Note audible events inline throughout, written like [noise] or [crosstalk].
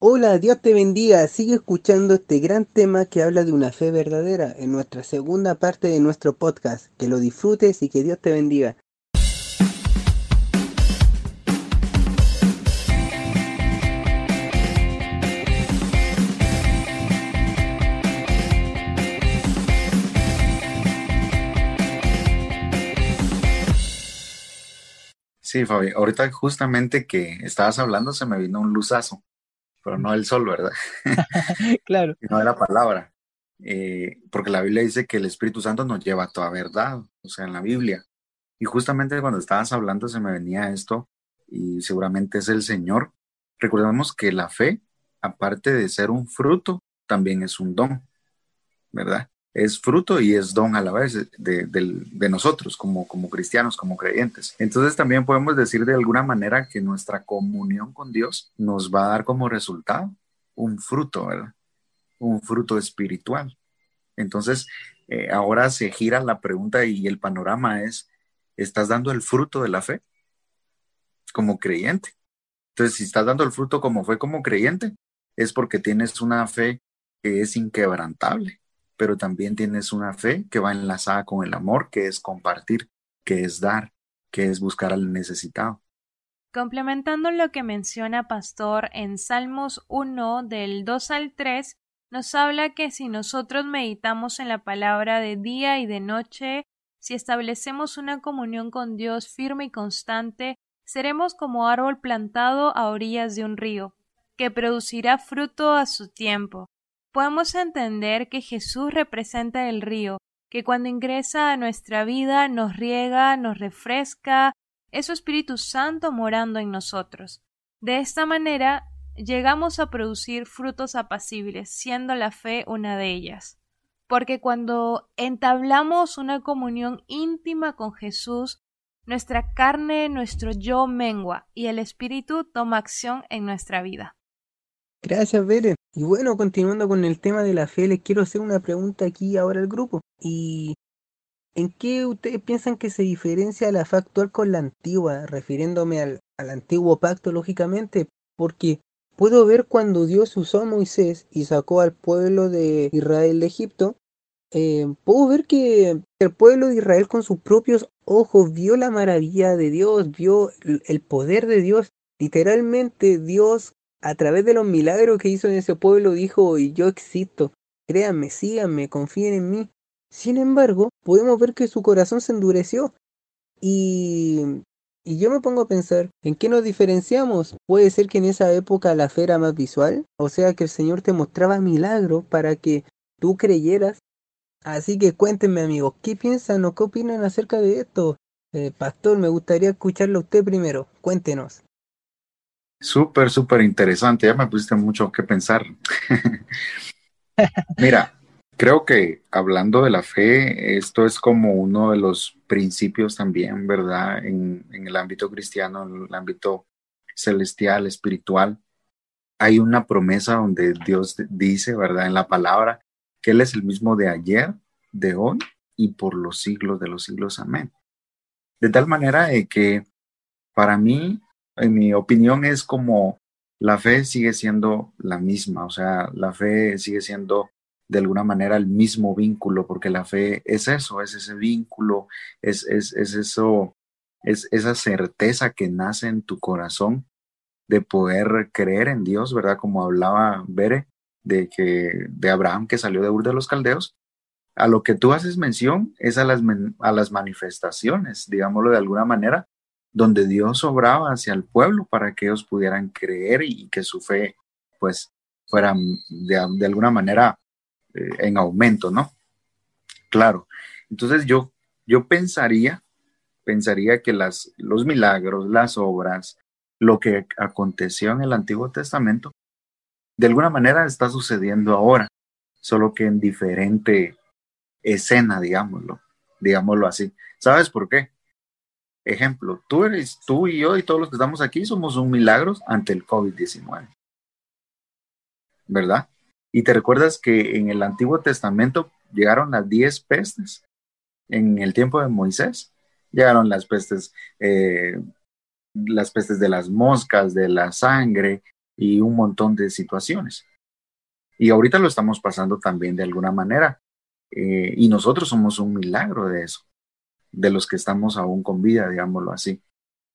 Hola, Dios te bendiga. Sigue escuchando este gran tema que habla de una fe verdadera en nuestra segunda parte de nuestro podcast. Que lo disfrutes y que Dios te bendiga. Sí, Fabi, ahorita justamente que estabas hablando se me vino un luzazo, pero no el sol, ¿verdad? [laughs] claro. [laughs] no de la palabra. Eh, porque la Biblia dice que el Espíritu Santo nos lleva a toda verdad, o sea, en la Biblia. Y justamente cuando estabas hablando se me venía esto, y seguramente es el Señor. Recordemos que la fe, aparte de ser un fruto, también es un don, ¿verdad? Es fruto y es don a la vez de, nosotros como, como cristianos, como creyentes. Entonces también podemos decir de alguna manera que nuestra comunión con Dios nos va a dar como resultado un fruto, ¿verdad? Un fruto espiritual. Entonces, eh, ahora se gira la pregunta y el panorama es, ¿estás dando el fruto de la fe como creyente? Entonces, si estás dando el fruto como fue como creyente, es porque tienes una fe que es inquebrantable pero también tienes una fe que va enlazada con el amor, que es compartir, que es dar, que es buscar al necesitado. Complementando lo que menciona Pastor en Salmos 1 del 2 al 3, nos habla que si nosotros meditamos en la palabra de día y de noche, si establecemos una comunión con Dios firme y constante, seremos como árbol plantado a orillas de un río, que producirá fruto a su tiempo, podemos entender que Jesús representa el río, que cuando ingresa a nuestra vida nos riega, nos refresca, es su Espíritu Santo morando en nosotros. De esta manera llegamos a producir frutos apacibles, siendo la fe una de ellas. Porque cuando entablamos una comunión íntima con Jesús, nuestra carne, nuestro yo mengua y el Espíritu toma acción en nuestra vida. Gracias, Bere. Y bueno, continuando con el tema de la fe, les quiero hacer una pregunta aquí ahora al grupo. ¿Y en qué ustedes piensan que se diferencia la fe actual con la antigua? Refiriéndome al, antiguo pacto, lógicamente, porque puedo ver cuando Dios usó a Moisés y sacó al pueblo de Israel de Egipto, eh, puedo ver que el pueblo de Israel con sus propios ojos vio la maravilla de Dios, vio el poder de Dios. Literalmente Dios a través de los milagros que hizo en ese pueblo, dijo, y yo existo, créanme, síganme, confíen en mí. Sin embargo, podemos ver que su corazón se endureció. Y, y yo me pongo a pensar, ¿en qué nos diferenciamos? Puede ser que en esa época la fe era más visual, o sea que el Señor te mostraba milagros para que tú creyeras. Así que cuéntenme amigos, ¿qué piensan o qué opinan acerca de esto? Eh, pastor, me gustaría escucharlo a usted primero, cuéntenos. Súper, súper interesante. Ya me pusiste mucho que pensar. [laughs] Mira, creo que hablando de la fe, esto es como uno de los principios también, ¿verdad? En, en el ámbito cristiano, en el ámbito celestial, espiritual. Hay una promesa donde Dios dice, ¿verdad? En la palabra, que Él es el mismo de ayer, de hoy y por los siglos de los siglos. Amén. De tal manera que para mí en mi opinión, es como la fe sigue siendo la misma, o sea, la fe sigue siendo de alguna manera el mismo vínculo, porque la fe es eso, es ese vínculo, es, es, es eso, es esa certeza que nace en tu corazón de poder creer en Dios, ¿verdad? Como hablaba Bere, de que de Abraham que salió de Ur de los Caldeos, a lo que tú haces mención es a las, a las manifestaciones, digámoslo de alguna manera, donde Dios obraba hacia el pueblo para que ellos pudieran creer y que su fe pues fuera de, alguna manera eh, en aumento, ¿no? Claro. Entonces yo, yo pensaría, pensaría que las, los milagros, las obras, lo que aconteció en el Antiguo Testamento, de alguna manera está sucediendo ahora, solo que en diferente escena, digámoslo, digámoslo así. ¿Sabes por qué? Ejemplo, tú eres, tú y yo y todos los que estamos aquí somos un milagro ante el COVID-19. ¿Verdad? Y te recuerdas que en el Antiguo Testamento llegaron las diez pestes en el tiempo de Moisés. Llegaron las pestes, eh, las pestes de las moscas, de la sangre, y un montón de situaciones. Y ahorita lo estamos pasando también de alguna manera. Eh, y nosotros somos un milagro de eso, de los que estamos aún con vida, digámoslo así.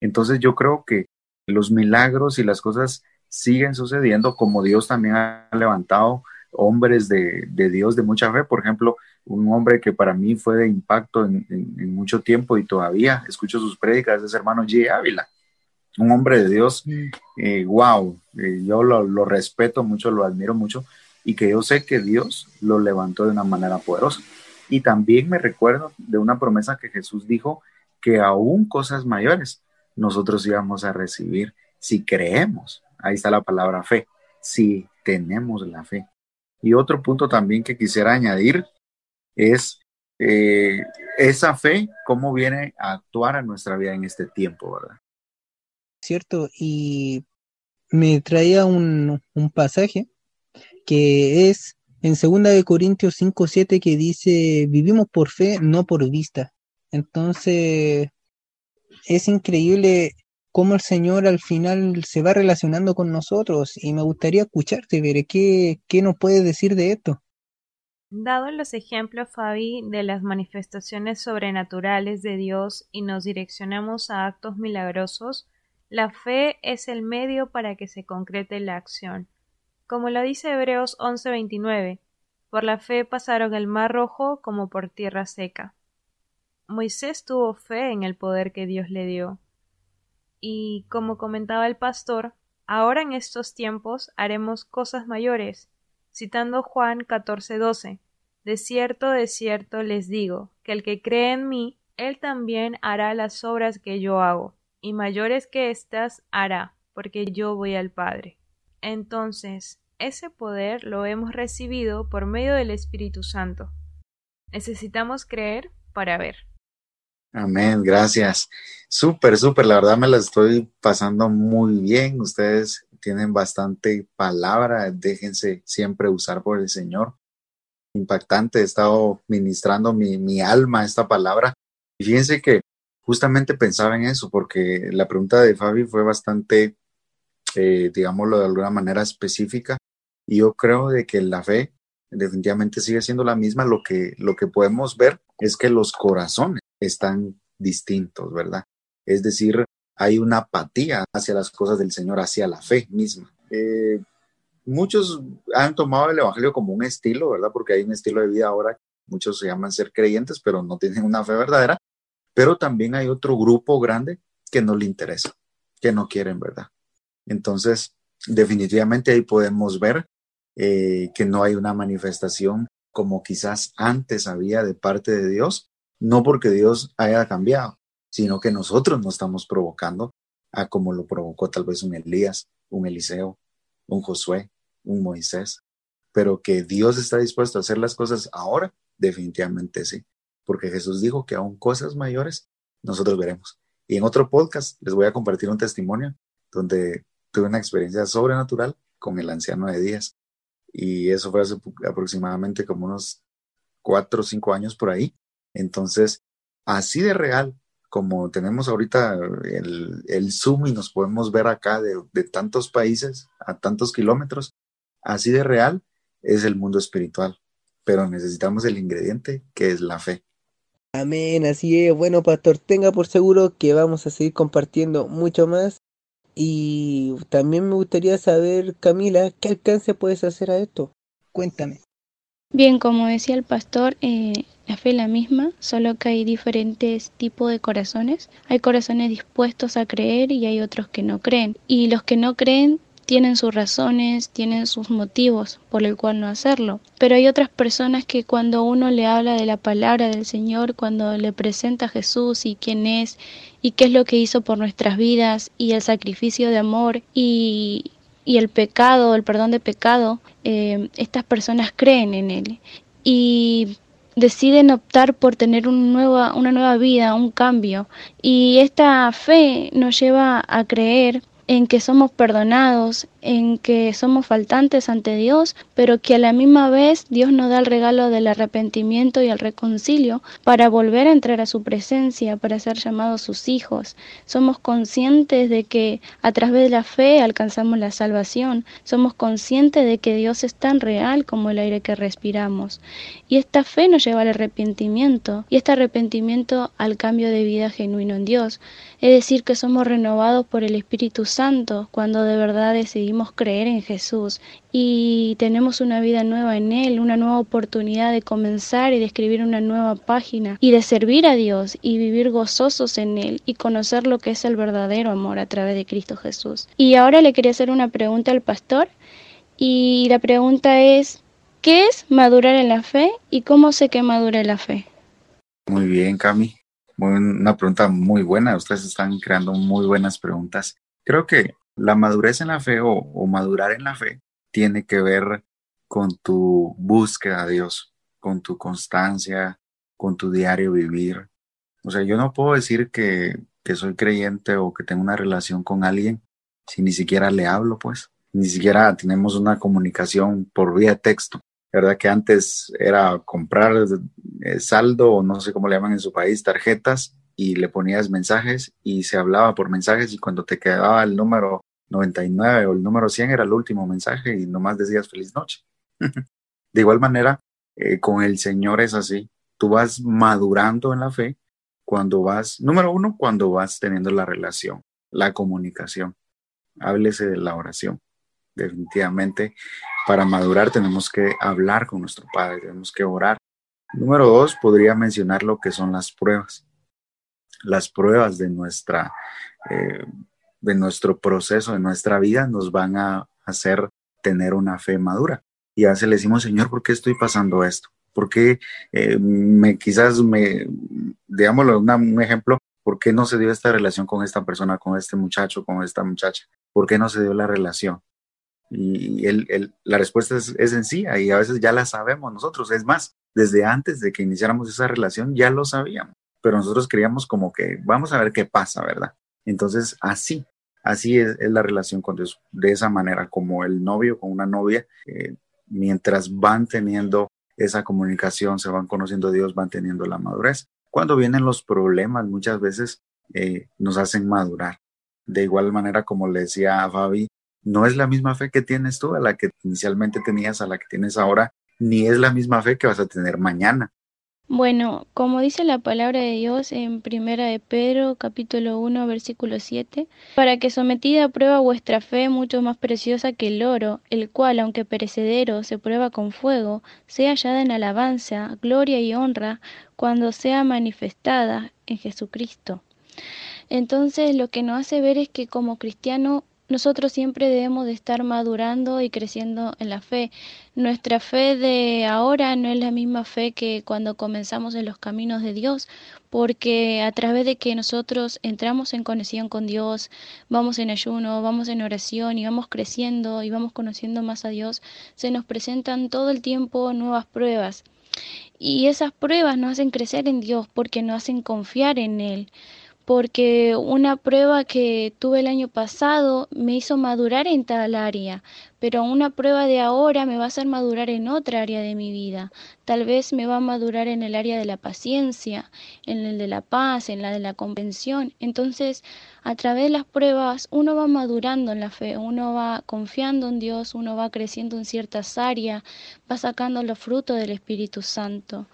Entonces yo creo que los milagros y las cosas siguen sucediendo como Dios también ha levantado hombres de, Dios de mucha fe. Por ejemplo, un hombre que para mí fue de impacto en, mucho tiempo y todavía escucho sus prédicas, es hermano G. Ávila, un hombre de Dios, wow, eh, eh, yo lo, lo, respeto mucho, lo admiro mucho y que yo sé que Dios lo levantó de una manera poderosa. Y también me recuerdo de una promesa que Jesús dijo que aún cosas mayores nosotros íbamos a recibir si creemos. Ahí está la palabra fe, si tenemos la fe. Y otro punto también que quisiera añadir es eh, esa fe, cómo viene a actuar en nuestra vida en este tiempo, ¿verdad? Cierto, y me traía un, un pasaje que es en 2 de Corintios 5, 7 que dice, vivimos por fe, no por vista. Entonces, es increíble cómo el Señor al final se va relacionando con nosotros y me gustaría escucharte, ver ¿qué, qué nos puedes decir de esto? Dado los ejemplos, Fabi, de las manifestaciones sobrenaturales de Dios y nos direccionamos a actos milagrosos, la fe es el medio para que se concrete la acción. Como lo dice Hebreos 11:29, por la fe pasaron el mar rojo como por tierra seca. Moisés tuvo fe en el poder que Dios le dio. Y, como comentaba el pastor, ahora en estos tiempos haremos cosas mayores, citando Juan 14:12. De cierto, de cierto les digo, que el que cree en mí, él también hará las obras que yo hago, y mayores que éstas hará, porque yo voy al Padre. Entonces, ese poder lo hemos recibido por medio del Espíritu Santo. Necesitamos creer para ver. Amén, gracias. Súper, súper, la verdad me la estoy pasando muy bien. Ustedes tienen bastante palabra, déjense siempre usar por el Señor. Impactante, he estado ministrando mi, mi alma esta palabra. Y fíjense que justamente pensaba en eso, porque la pregunta de Fabi fue bastante, eh, digámoslo de alguna manera específica, y yo creo de que la fe definitivamente sigue siendo la misma. Lo que, lo que podemos ver es que los corazones están distintos, ¿verdad? Es decir, hay una apatía hacia las cosas del Señor, hacia la fe misma. Eh, muchos han tomado el Evangelio como un estilo, ¿verdad? Porque hay un estilo de vida ahora, muchos se llaman ser creyentes, pero no tienen una fe verdadera. Pero también hay otro grupo grande que no le interesa, que no quieren, ¿verdad? Entonces, definitivamente ahí podemos ver eh, que no hay una manifestación como quizás antes había de parte de Dios, no porque Dios haya cambiado, sino que nosotros nos estamos provocando a como lo provocó tal vez un Elías, un Eliseo, un Josué, un Moisés, pero que Dios está dispuesto a hacer las cosas ahora, definitivamente sí, porque Jesús dijo que aún cosas mayores nosotros veremos. Y en otro podcast les voy a compartir un testimonio donde tuve una experiencia sobrenatural con el anciano de Díaz. Y eso fue hace aproximadamente como unos cuatro o cinco años por ahí. Entonces, así de real como tenemos ahorita el, el Zoom y nos podemos ver acá de, de tantos países a tantos kilómetros, así de real es el mundo espiritual. Pero necesitamos el ingrediente que es la fe. Amén, así es. Bueno, pastor, tenga por seguro que vamos a seguir compartiendo mucho más y también me gustaría saber, Camila, ¿qué alcance puedes hacer a esto? Cuéntame. Bien, como decía el pastor, eh, la fe es la misma, solo que hay diferentes tipos de corazones. Hay corazones dispuestos a creer y hay otros que no creen. Y los que no creen tienen sus razones, tienen sus motivos por el cual no hacerlo. Pero hay otras personas que cuando uno le habla de la palabra del Señor, cuando le presenta a Jesús y quién es y qué es lo que hizo por nuestras vidas y el sacrificio de amor y, y el pecado, el perdón de pecado, eh, estas personas creen en Él y deciden optar por tener una nueva vida, un cambio. Y esta fe nos lleva a creer en que somos perdonados, en que somos faltantes ante Dios, pero que a la misma vez Dios nos da el regalo del arrepentimiento y el reconcilio para volver a entrar a su presencia, para ser llamados sus hijos. Somos conscientes de que a través de la fe alcanzamos la salvación, somos conscientes de que Dios es tan real como el aire que respiramos. Y esta fe nos lleva al arrepentimiento, y este arrepentimiento al cambio de vida genuino en Dios. Es decir, que somos renovados por el Espíritu Santo cuando de verdad decidimos creer en Jesús y tenemos una vida nueva en Él, una nueva oportunidad de comenzar y de escribir una nueva página y de servir a Dios y vivir gozosos en Él y conocer lo que es el verdadero amor a través de Cristo Jesús. Y ahora le quería hacer una pregunta al pastor y la pregunta es, ¿qué es madurar en la fe y cómo sé que madura la fe? Muy bien, Cami una pregunta muy buena. Ustedes están creando muy buenas preguntas. Creo que la madurez en la fe o, madurar en la fe tiene que ver con tu búsqueda a Dios, con tu constancia, con tu diario vivir. O sea, yo no puedo decir que, soy creyente o que tengo una relación con alguien si ni siquiera le hablo, pues. Ni siquiera tenemos una comunicación por vía texto. ¿verdad? Que antes era comprar eh, saldo o no sé cómo le llaman en su país, tarjetas y le ponías mensajes y se hablaba por mensajes y cuando te quedaba el número 99 o el número 100 era el último mensaje y nomás decías feliz noche. [laughs] de igual manera, eh, con el Señor es así. Tú vas madurando en la fe cuando vas, número uno, cuando vas teniendo la relación, la comunicación. Háblese de la oración. Definitivamente para madurar tenemos que hablar con nuestro Padre, tenemos que orar. Número dos, podría mencionar lo que son las pruebas. Las pruebas de, nuestra, eh, de nuestro proceso, de nuestra vida, nos van a hacer tener una fe madura. Y a veces le decimos, Señor, ¿por qué estoy pasando esto? ¿Por qué eh, me, quizás me, digámoslo, un ejemplo, ¿por qué no se dio esta relación con esta persona, con este muchacho, con esta muchacha? ¿Por qué no se dio la relación? Y el, la respuesta es, sencilla y a veces ya la sabemos nosotros. Es más, desde antes de que iniciáramos esa relación ya lo sabíamos, pero nosotros creíamos como que vamos a ver qué pasa, ¿verdad? Entonces, así, así es, la relación con Dios, de esa manera, como el novio con una novia, eh, mientras van teniendo esa comunicación, se van conociendo a Dios, van teniendo la madurez. Cuando vienen los problemas, muchas veces eh, nos hacen madurar. De igual manera, como le decía a Fabi, no es la misma fe que tienes tú a la que inicialmente tenías, a la que tienes ahora, ni es la misma fe que vas a tener mañana. Bueno, como dice la palabra de Dios en Primera de Pedro, capítulo 1, versículo 7, para que sometida a prueba vuestra fe mucho más preciosa que el oro, el cual, aunque perecedero, se prueba con fuego, sea hallada en alabanza, gloria y honra cuando sea manifestada en Jesucristo. Entonces, lo que nos hace ver es que como cristiano nosotros siempre debemos de estar madurando y creciendo en la fe. Nuestra fe de ahora no es la misma fe que cuando comenzamos en los caminos de Dios, porque a través de que nosotros entramos en conexión con Dios, vamos en ayuno, vamos en oración y vamos creciendo y vamos conociendo más a Dios, se nos presentan todo el tiempo nuevas pruebas. Y esas pruebas nos hacen crecer en Dios porque nos hacen confiar en Él porque una prueba que tuve el año pasado me hizo madurar en tal área, pero una prueba de ahora me va a hacer madurar en otra área de mi vida. Tal vez me va a madurar en el área de la paciencia, en el de la paz, en la de la convención. Entonces, a través de las pruebas, uno va madurando en la fe, uno va confiando en Dios, uno va creciendo en ciertas áreas, va sacando los frutos del Espíritu Santo.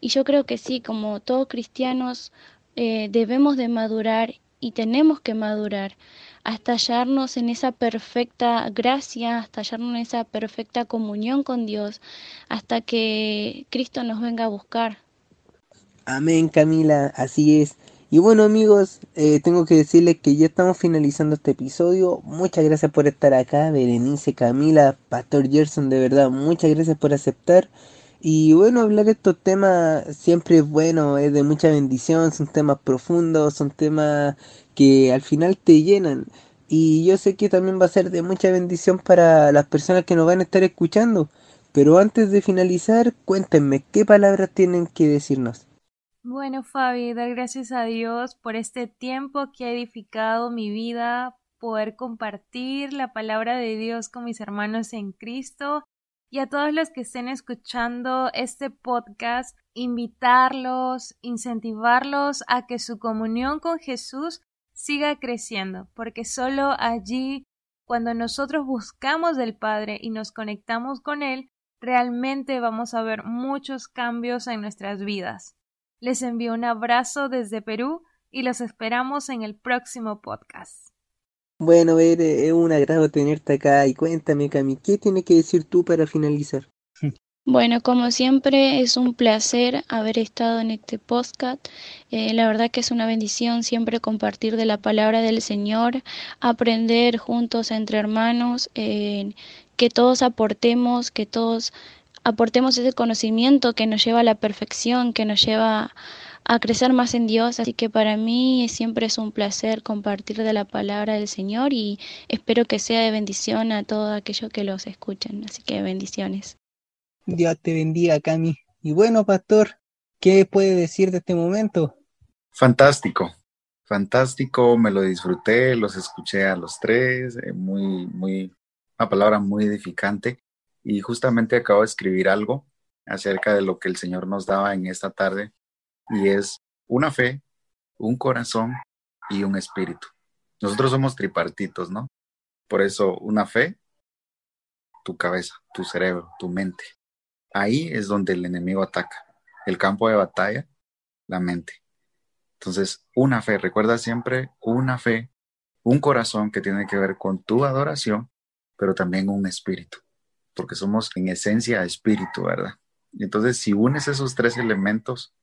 Y yo creo que sí, como todos cristianos, eh, debemos de madurar y tenemos que madurar hasta hallarnos en esa perfecta gracia, hasta hallarnos en esa perfecta comunión con Dios, hasta que Cristo nos venga a buscar. Amén, Camila, así es. Y bueno amigos, eh, tengo que decirles que ya estamos finalizando este episodio. Muchas gracias por estar acá, Berenice, Camila, Pastor Gerson, de verdad, muchas gracias por aceptar. Y bueno, hablar de estos temas siempre es bueno, es de mucha bendición, son temas profundos, son temas que al final te llenan. Y yo sé que también va a ser de mucha bendición para las personas que nos van a estar escuchando. Pero antes de finalizar, cuéntenme qué palabras tienen que decirnos. Bueno, Fabi, dar gracias a Dios por este tiempo que ha edificado mi vida, poder compartir la palabra de Dios con mis hermanos en Cristo y a todos los que estén escuchando este podcast, invitarlos, incentivarlos a que su comunión con Jesús siga creciendo, porque solo allí, cuando nosotros buscamos del Padre y nos conectamos con Él, realmente vamos a ver muchos cambios en nuestras vidas. Les envío un abrazo desde Perú y los esperamos en el próximo podcast. Bueno, es un agrado tenerte acá y cuéntame, Cami, ¿qué tienes que decir tú para finalizar? Bueno, como siempre es un placer haber estado en este podcast. Eh, la verdad que es una bendición siempre compartir de la palabra del Señor, aprender juntos entre hermanos, que todos aportemos, que todos aportemos ese conocimiento que nos lleva a la perfección, que nos lleva a crecer más en Dios. Así que para mí siempre es un placer compartir de la palabra del Señor y espero que sea de bendición a todos aquellos que los escuchen. Así que bendiciones. Dios te bendiga, Cami. Y bueno, pastor, ¿qué puede decir de este momento? Fantástico, fantástico, me lo disfruté, los escuché a los tres, eh, muy, muy, una palabra muy edificante. Y justamente acabo de escribir algo acerca de lo que el Señor nos daba en esta tarde y es una fe, un corazón y un espíritu. Nosotros somos tripartitos, ¿no? Por eso una fe, tu cabeza, tu cerebro, tu mente. Ahí es donde el enemigo ataca. El campo de batalla, la mente. Entonces, una fe, recuerda siempre una fe, un corazón que tiene que ver con tu adoración, pero también un espíritu, porque somos en esencia espíritu, ¿verdad? Entonces, si unes esos tres elementos,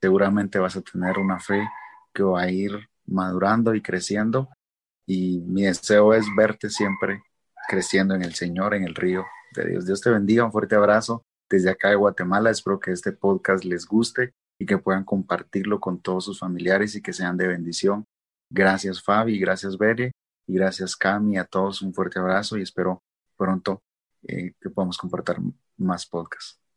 seguramente vas a tener una fe que va a ir madurando y creciendo. Y mi deseo es verte siempre creciendo en el Señor, en el río de Dios. Dios te bendiga, un fuerte abrazo desde acá de Guatemala. Espero que este podcast les guste y que puedan compartirlo con todos sus familiares y que sean de bendición. Gracias Fabi, gracias Bere y gracias Cami, a todos un fuerte abrazo y espero pronto eh, que podamos compartir más podcasts.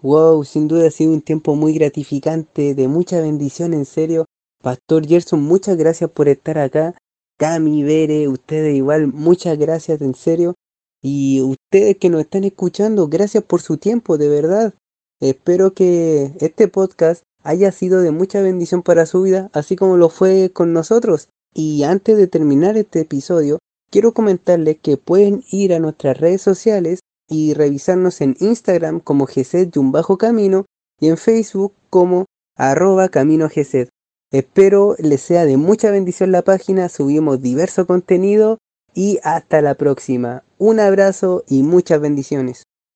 Wow, sin duda ha sido un tiempo muy gratificante, de mucha bendición, en serio. Pastor Gerson, muchas gracias por estar acá. Cami, Bere, ustedes igual, muchas gracias, en serio. Y ustedes que nos están escuchando, gracias por su tiempo, de verdad. Espero que este podcast haya sido de mucha bendición para su vida, así como lo fue con nosotros. Y antes de terminar este episodio, quiero comentarles que pueden ir a nuestras redes sociales y revisarnos en Instagram como GZ y un bajo camino y en Facebook como arroba camino GZ. Espero les sea de mucha bendición la página, subimos diverso contenido y hasta la próxima. Un abrazo y muchas bendiciones.